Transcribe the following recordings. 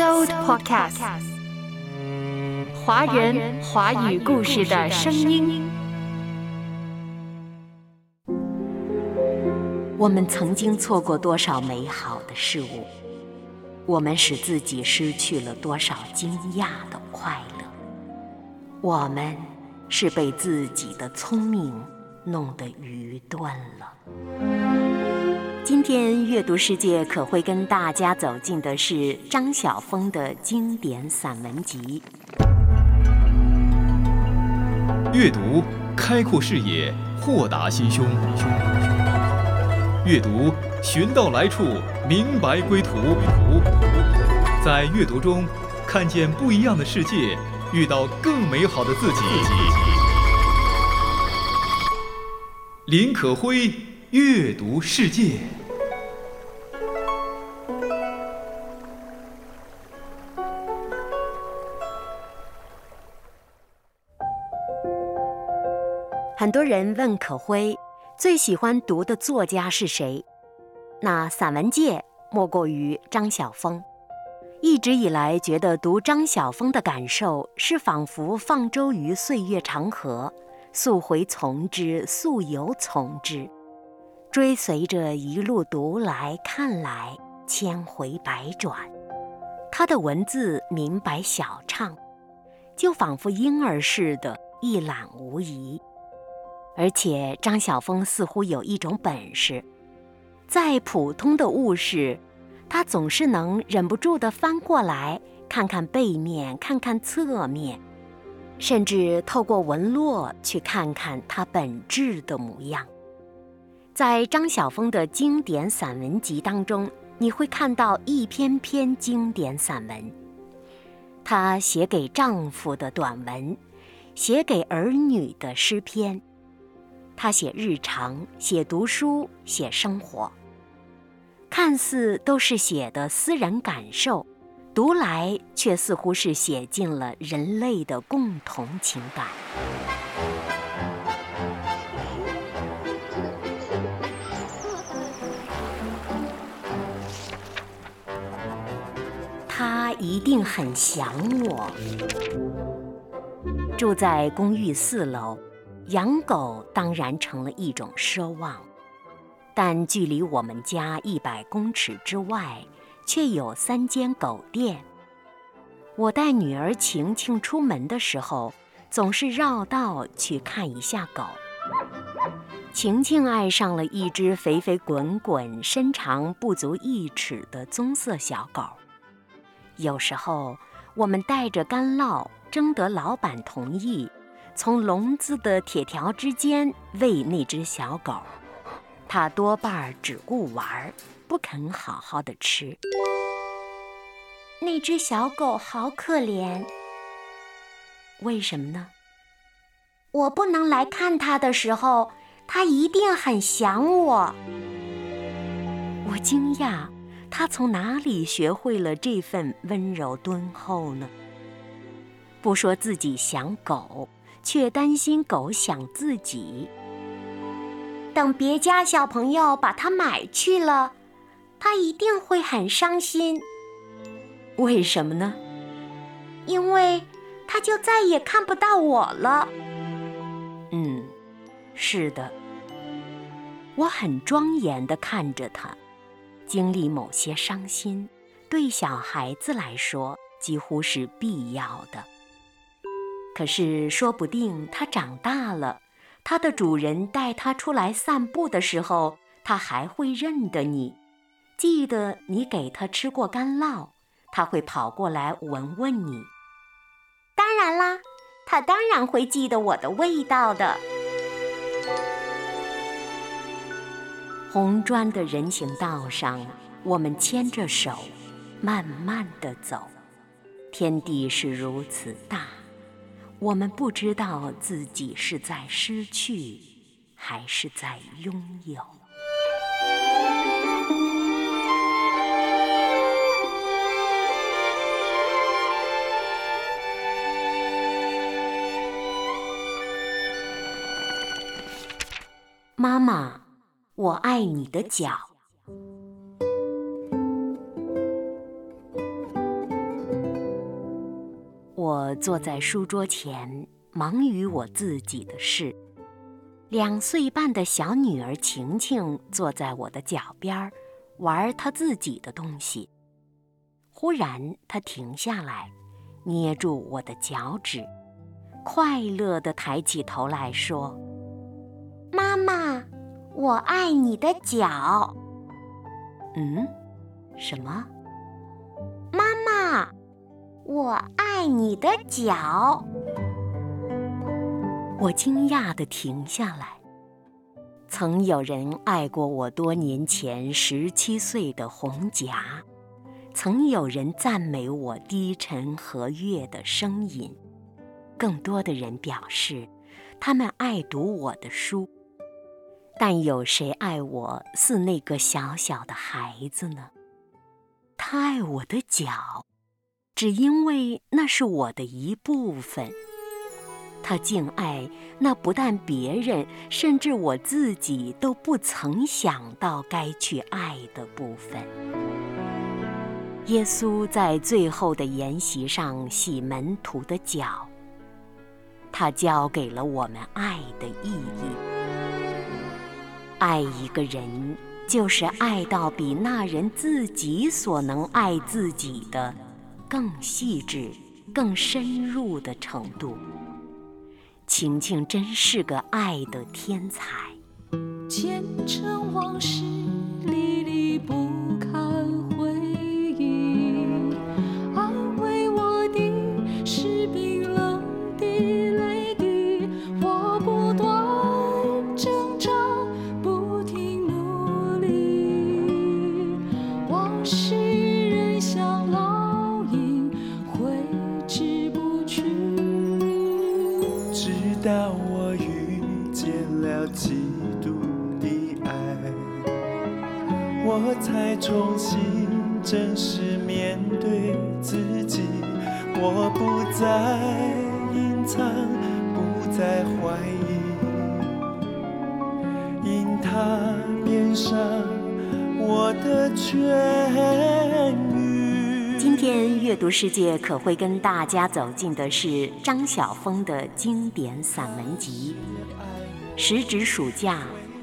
So Podcast，华人华语故事的声音。我们曾经错过多少美好的事物？我们使自己失去了多少惊讶的快乐？我们是被自己的聪明弄得愚钝了。今天阅读世界可会跟大家走进的是张晓峰的经典散文集。阅读开阔视野，豁达心胸。阅读寻到来处，明白归途。在阅读中看见不一样的世界，遇到更美好的自己。林可辉阅读世界。很多人问可辉，最喜欢读的作家是谁？那散文界莫过于张晓峰。一直以来，觉得读张晓峰的感受是仿佛放舟于岁月长河，溯回从之，溯游从之，追随着一路读来看来，千回百转。他的文字明白小畅，就仿佛婴儿似的，一览无遗。而且张晓峰似乎有一种本事，再普通的物事，他总是能忍不住地翻过来看看背面，看看侧面，甚至透过纹络去看看它本质的模样。在张晓峰的经典散文集当中，你会看到一篇篇经典散文，他写给丈夫的短文，写给儿女的诗篇。他写日常，写读书，写生活，看似都是写的私人感受，读来却似乎是写进了人类的共同情感。他一定很想我，住在公寓四楼。养狗当然成了一种奢望，但距离我们家一百公尺之外，却有三间狗店。我带女儿晴晴出门的时候，总是绕道去看一下狗。晴晴爱上了一只肥肥滚滚、身长不足一尺的棕色小狗。有时候，我们带着干酪，征得老板同意。从笼子的铁条之间喂那只小狗，它多半只顾玩，不肯好好的吃。那只小狗好可怜，为什么呢？我不能来看它的时候，它一定很想我。我惊讶，它从哪里学会了这份温柔敦厚呢？不说自己想狗。却担心狗想自己。等别家小朋友把它买去了，它一定会很伤心。为什么呢？因为它就再也看不到我了。嗯，是的，我很庄严地看着它，经历某些伤心，对小孩子来说几乎是必要的。可是，说不定它长大了，它的主人带它出来散步的时候，它还会认得你，记得你给它吃过干酪，它会跑过来闻闻你。当然啦，它当然会记得我的味道的。红砖的人行道上，我们牵着手，慢慢的走，天地是如此大。我们不知道自己是在失去，还是在拥有。妈妈，我爱你的脚。我坐在书桌前，忙于我自己的事。两岁半的小女儿晴晴坐在我的脚边，玩她自己的东西。忽然，她停下来，捏住我的脚趾，快乐地抬起头来说：“妈妈，我爱你的脚。”嗯，什么？妈妈，我爱爱你的脚。我惊讶地停下来。曾有人爱过我多年前十七岁的红颊，曾有人赞美我低沉和悦的声音，更多的人表示，他们爱读我的书。但有谁爱我似那个小小的孩子呢？他爱我的脚，只因为那是我的一部分。他敬爱那不但别人，甚至我自己都不曾想到该去爱的部分。耶稣在最后的筵席上洗门徒的脚，他教给了我们爱的意义。爱一个人，就是爱到比那人自己所能爱自己的更细致、更深入的程度。晴晴真是个爱的天才。前尘往事历历不重新正式面对自己。我不再隐藏，不再怀疑，因他变上我的痊愈。今天阅读世界可会跟大家走进的是张晓峰的经典散文集。时值暑假，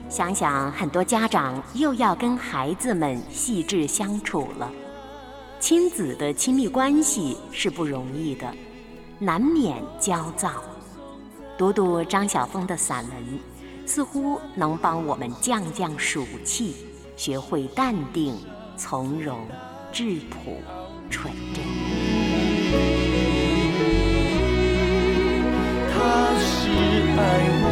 想想很多家长又要跟孩子们细致相处了，亲子的亲密关系是不容易的，难免焦躁。读读张晓峰的散文，似乎能帮我们降降暑气，学会淡定、从容、质朴。纯真。他是爱我，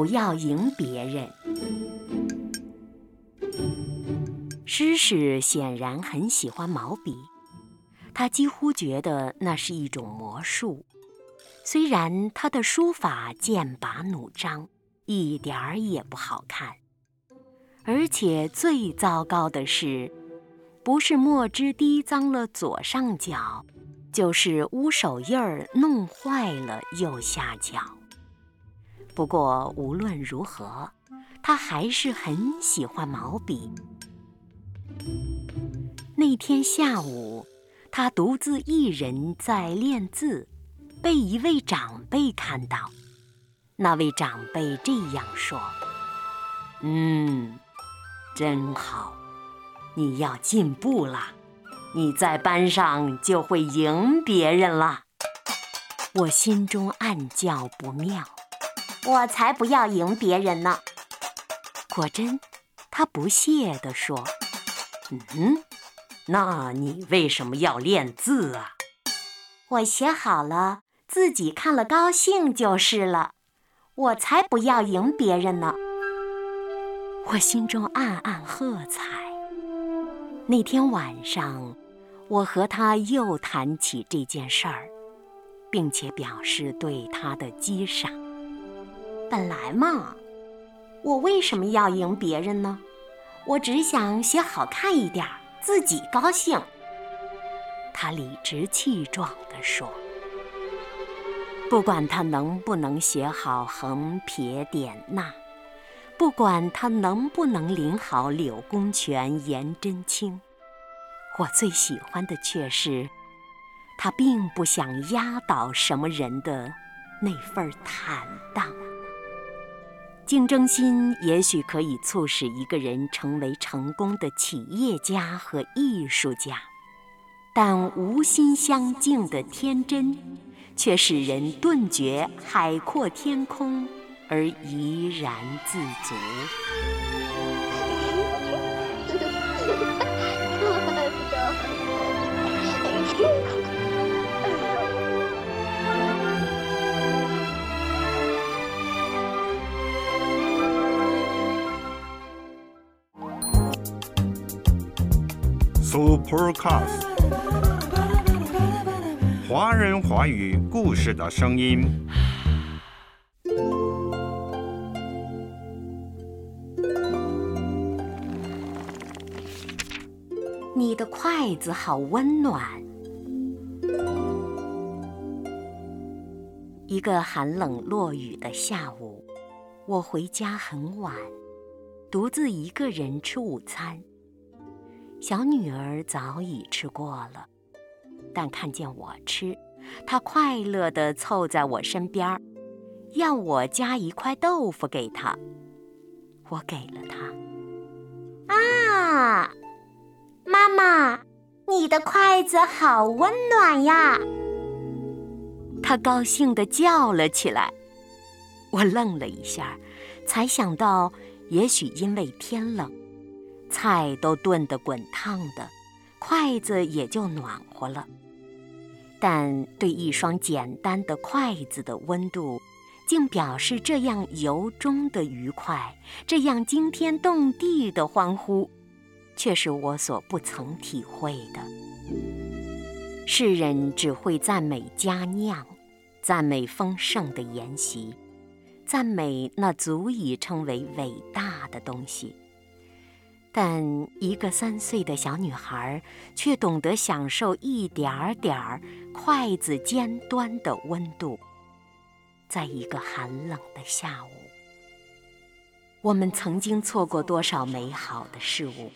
不要赢别人。诗诗显然很喜欢毛笔，他几乎觉得那是一种魔术。虽然他的书法剑拔弩张，一点儿也不好看，而且最糟糕的是，不是墨汁滴脏了左上角，就是污手印儿弄坏了右下角。不过无论如何，他还是很喜欢毛笔。那天下午，他独自一人在练字，被一位长辈看到。那位长辈这样说：“嗯，真好，你要进步了，你在班上就会赢别人了。”我心中暗叫不妙。我才不要赢别人呢！果真，他不屑地说：“嗯，那你为什么要练字啊？”我写好了，自己看了高兴就是了。我才不要赢别人呢！我心中暗暗喝彩。那天晚上，我和他又谈起这件事儿，并且表示对他的激赏。本来嘛，我为什么要赢别人呢？我只想写好看一点，自己高兴。他理直气壮地说：“不管他能不能写好横撇点捺，不管他能不能临好柳公权、颜真卿，我最喜欢的却是，他并不想压倒什么人的那份坦荡。竞争心也许可以促使一个人成为成功的企业家和艺术家。”但无心相敬的天真，却使人顿觉海阔天空而怡然自足。Supercast，华人华语故事的声音。你的筷子好温暖。一个寒冷落雨的下午，我回家很晚，独自一个人吃午餐。小女儿早已吃过了，但看见我吃，她快乐地凑在我身边儿，要我夹一块豆腐给她。我给了她。啊，妈妈，你的筷子好温暖呀！她高兴地叫了起来。我愣了一下，才想到，也许因为天冷。菜都炖得滚烫的，筷子也就暖和了。但对一双简单的筷子的温度，竟表示这样由衷的愉快，这样惊天动地的欢呼，却是我所不曾体会的。世人只会赞美佳酿，赞美丰盛的筵席，赞美那足以称为伟大的东西。但一个三岁的小女孩却懂得享受一点儿点儿筷子尖端的温度。在一个寒冷的下午，我们曾经错过多少美好的事物，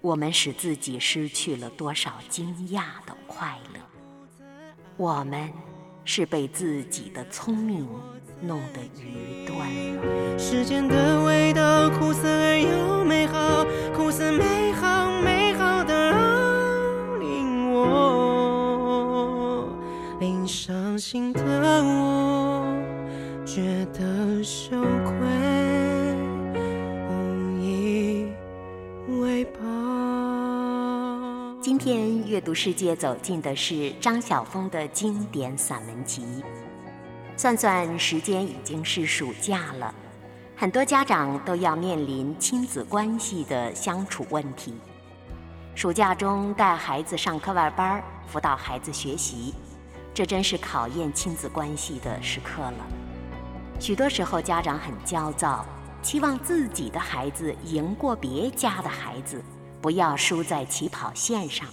我们使自己失去了多少惊讶的快乐。我们是被自己的聪明弄得愚钝了。时间的味道苦涩而又美好，苦涩美好美好的令我，令伤心的我觉得羞愧，无以为报。今天阅读世界走进的是张晓峰的经典散文集。算算时间，已经是暑假了，很多家长都要面临亲子关系的相处问题。暑假中带孩子上课外班，辅导孩子学习，这真是考验亲子关系的时刻了。许多时候，家长很焦躁，期望自己的孩子赢过别家的孩子，不要输在起跑线上；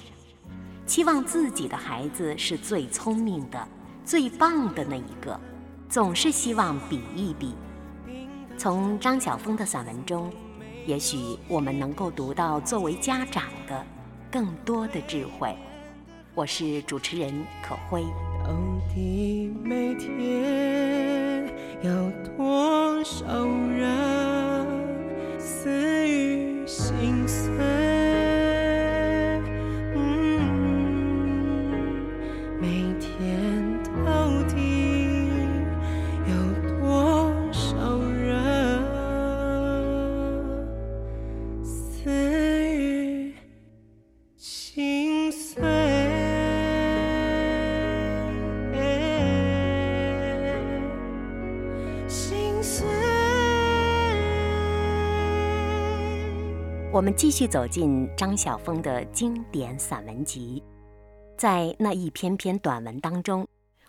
期望自己的孩子是最聪明的、最棒的那一个。总是希望比一比。从张晓峰的散文中，也许我们能够读到作为家长的更多的智慧。我是主持人可辉。到底每天有多少我们继续走进张晓峰的经典散文集，在那一篇篇短文当中，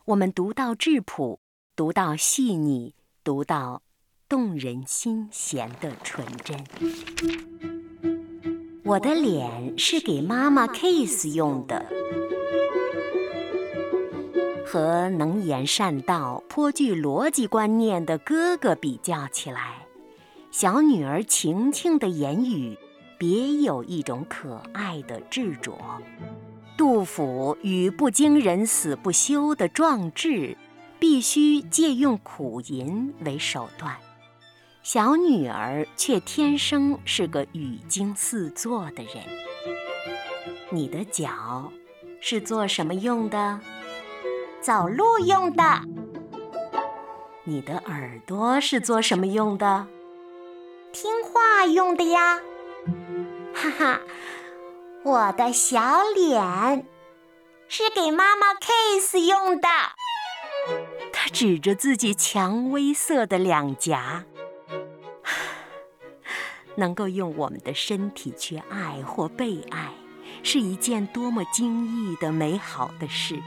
我们读到质朴，读到细腻，读到动人心弦的纯真。我的脸是给妈妈 kiss 用的，和能言善道、颇具逻辑观念的哥哥比较起来，小女儿晴晴的言语。别有一种可爱的执着。杜甫与不惊人死不休的壮志，必须借用苦吟为手段。小女儿却天生是个语惊四座的人。你的脚是做什么用的？走路用的。你的耳朵是做什么用的？听话用的呀。哈哈，我的小脸是给妈妈 kiss 用的。他指着自己蔷薇色的两颊，能够用我们的身体去爱或被爱，是一件多么惊异的美好的事。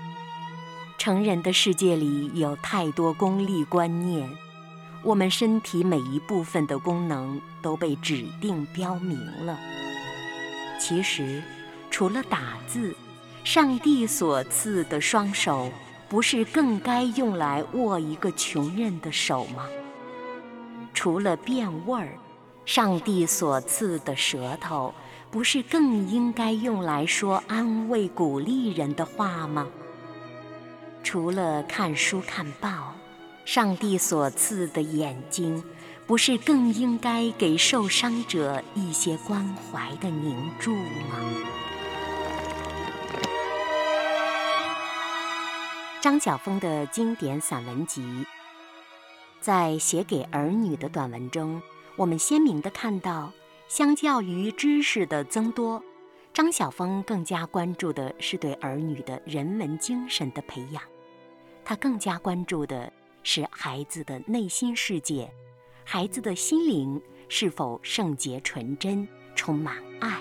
成人的世界里有太多功利观念，我们身体每一部分的功能都被指定标明了。其实，除了打字，上帝所赐的双手，不是更该用来握一个穷人的手吗？除了变味儿，上帝所赐的舌头，不是更应该用来说安慰、鼓励人的话吗？除了看书看报，上帝所赐的眼睛。不是更应该给受伤者一些关怀的凝注吗？张晓峰的经典散文集，在写给儿女的短文中，我们鲜明地看到，相较于知识的增多，张晓峰更加关注的是对儿女的人文精神的培养。他更加关注的是孩子的内心世界。孩子的心灵是否圣洁纯真、充满爱？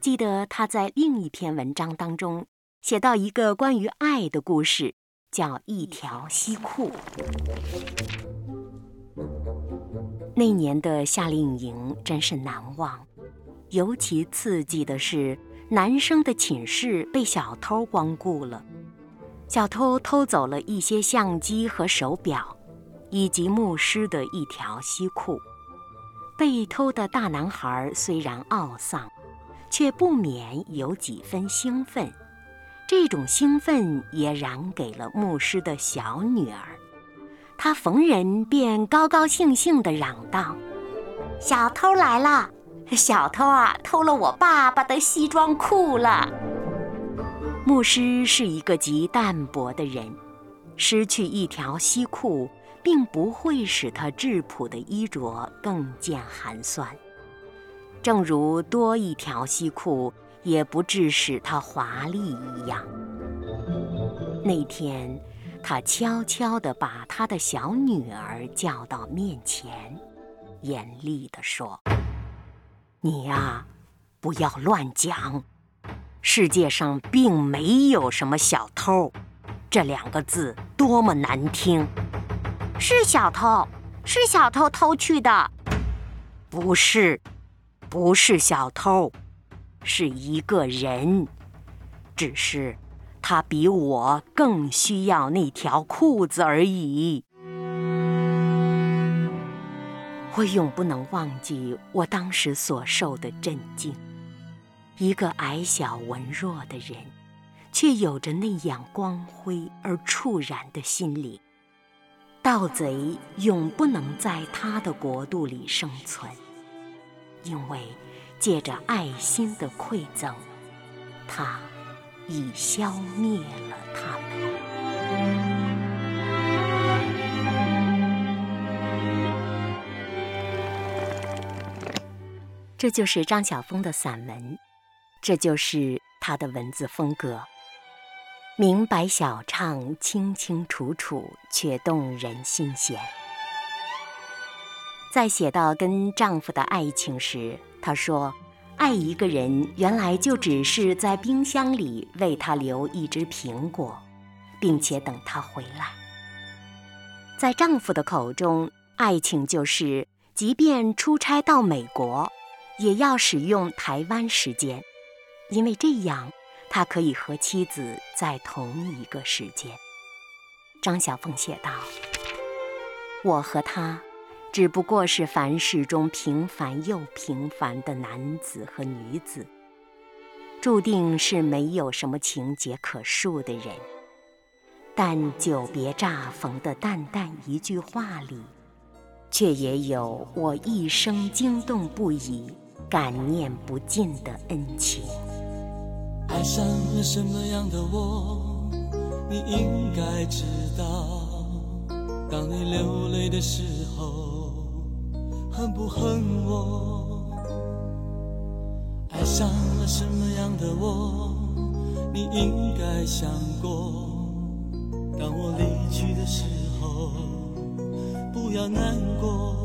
记得他在另一篇文章当中写到一个关于爱的故事，叫《一条西裤》。那年的夏令营真是难忘，尤其刺激的是，男生的寝室被小偷光顾了，小偷偷走了一些相机和手表。以及牧师的一条西裤，被偷的大男孩虽然懊丧，却不免有几分兴奋。这种兴奋也染给了牧师的小女儿，她逢人便高高兴兴地嚷道：“小偷来了！小偷啊，偷了我爸爸的西装裤了！”牧师是一个极淡泊的人，失去一条西裤。并不会使他质朴的衣着更见寒酸，正如多一条西裤也不致使他华丽一样。那天，他悄悄地把他的小女儿叫到面前，严厉地说：“你呀，不要乱讲，世界上并没有什么小偷，这两个字多么难听。”是小偷，是小偷偷去的。不是，不是小偷，是一个人。只是他比我更需要那条裤子而已。我永不能忘记我当时所受的震惊。一个矮小文弱的人，却有着那样光辉而触然的心灵。盗贼永不能在他的国度里生存，因为借着爱心的馈赠，他已消灭了他们。这就是张晓峰的散文，这就是他的文字风格。明白小唱，清清楚楚，却动人心弦。在写到跟丈夫的爱情时，她说：“爱一个人，原来就只是在冰箱里为他留一只苹果，并且等他回来。”在丈夫的口中，爱情就是即便出差到美国，也要使用台湾时间，因为这样他可以和妻子在同一个时间。张小凤写道：“我和他。”只不过是凡事中平凡又平凡的男子和女子，注定是没有什么情节可述的人。但久别乍逢的淡淡一句话里，却也有我一生惊动不已、感念不尽的恩情。爱上了什么样的我，你应该知道。当你流泪的时候。恨不恨我？爱上了什么样的我？你应该想过。当我离去的时候，不要难过。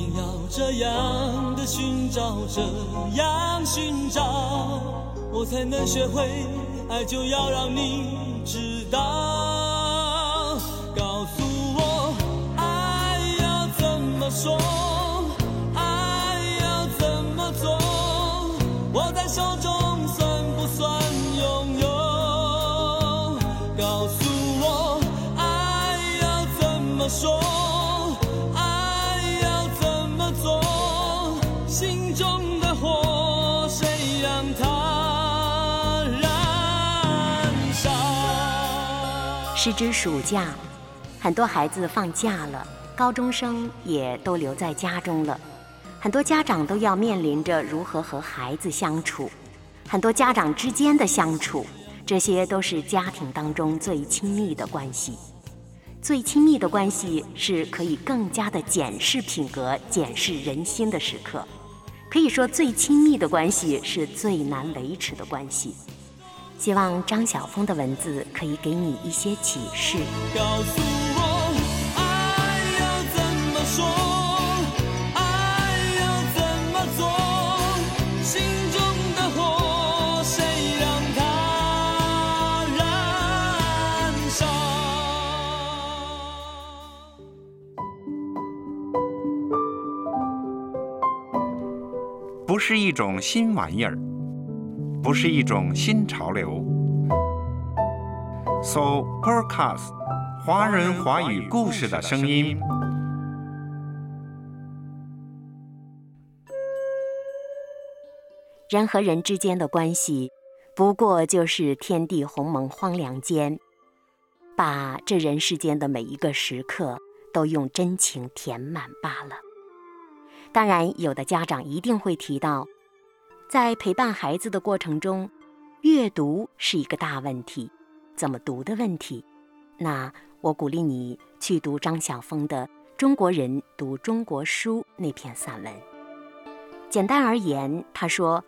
定要这样的寻找，这样寻找，我才能学会爱？就要让你知道。时值暑假，很多孩子放假了。高中生也都留在家中了，很多家长都要面临着如何和孩子相处，很多家长之间的相处，这些都是家庭当中最亲密的关系。最亲密的关系是可以更加的检视品格、检视人心的时刻。可以说，最亲密的关系是最难维持的关系。希望张晓峰的文字可以给你一些启示。告诉我。爱要怎么说爱要怎么做？心中的火谁让它燃烧？不是一种新玩意儿，不是一种新潮流。So podcast，华人华语故事的声音。人和人之间的关系，不过就是天地鸿蒙荒凉间，把这人世间的每一个时刻都用真情填满罢了。当然，有的家长一定会提到，在陪伴孩子的过程中，阅读是一个大问题，怎么读的问题。那我鼓励你去读张晓峰的《中国人读中国书》那篇散文。简单而言，他说。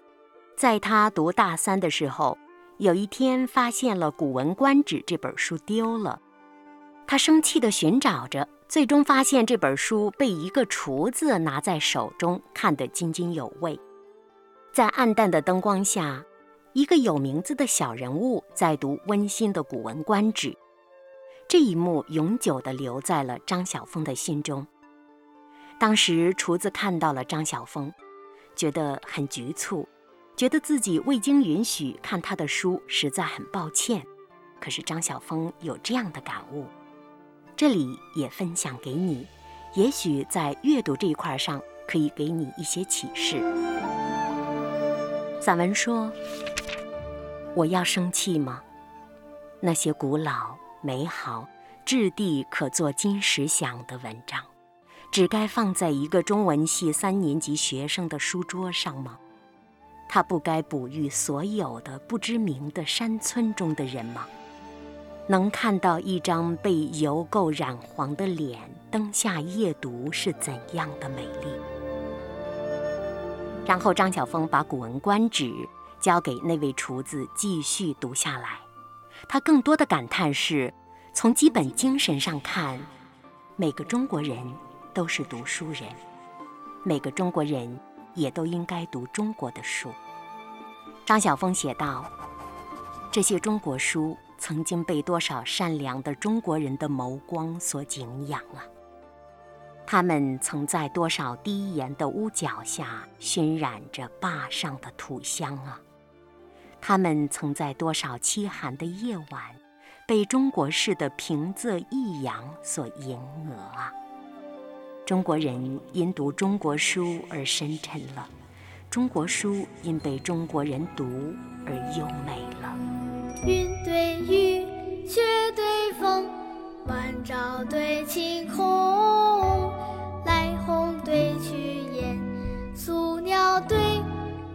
在他读大三的时候，有一天发现了《古文观止》这本书丢了，他生气地寻找着，最终发现这本书被一个厨子拿在手中，看得津津有味。在暗淡的灯光下，一个有名字的小人物在读温馨的《古文观止》，这一幕永久地留在了张晓峰的心中。当时厨子看到了张晓峰，觉得很局促。觉得自己未经允许看他的书，实在很抱歉。可是张晓峰有这样的感悟，这里也分享给你，也许在阅读这一块上可以给你一些启示。散文说：“我要生气吗？那些古老、美好、质地可做金石响的文章，只该放在一个中文系三年级学生的书桌上吗？”他不该哺育所有的不知名的山村中的人吗？能看到一张被油垢染黄的脸，灯下夜读是怎样的美丽？然后张晓峰把《古文观止》交给那位厨子继续读下来。他更多的感叹是：从基本精神上看，每个中国人都是读书人，每个中国人也都应该读中国的书。张晓峰写道：“这些中国书曾经被多少善良的中国人的眸光所敬仰啊！他们曾在多少低檐的屋角下熏染着坝上的土香啊！他们曾在多少凄寒的夜晚。”被中国式的平仄抑扬所迎额啊！中国人因读中国书而深沉了，中国书因被中国人读而优美了。云对雨，雪对风，晚照对晴空，飞去言，宿鸟对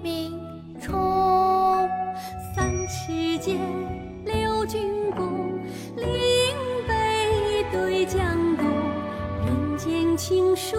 鸣虫。三尺剑，六钧弓，岭北对江东，人间情书。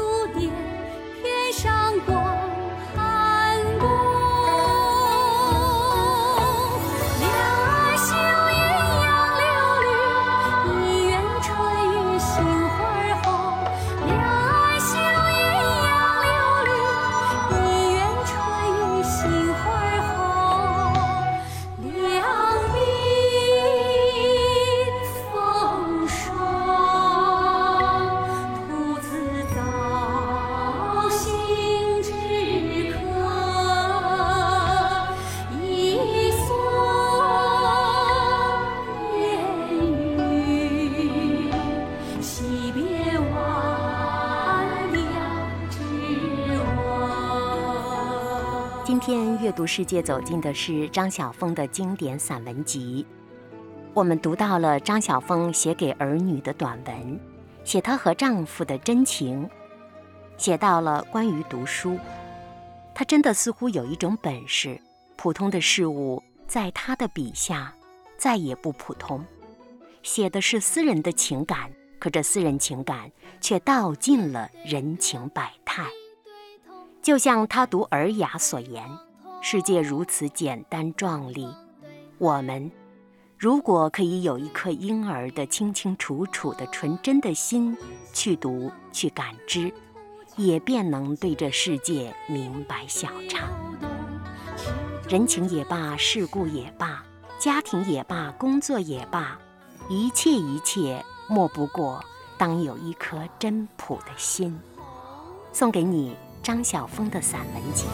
读世界走进的是张晓峰的经典散文集。我们读到了张晓峰写给儿女的短文，写她和丈夫的真情，写到了关于读书。她真的似乎有一种本事，普通的事物在她的笔下再也不普通。写的是私人的情感，可这私人情感却道尽了人情百态。就像他读《尔雅》所言：“世界如此简单壮丽，我们如果可以有一颗婴儿的清清楚楚的纯真的心去读、去感知，也便能对这世界明白晓畅。人情也罢，世故也罢，家庭也罢，工作也罢，一切一切，莫不过当有一颗真朴的心。”送给你。张晓峰的散文集。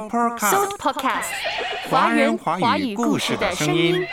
Podcast，华人华语故事的声音。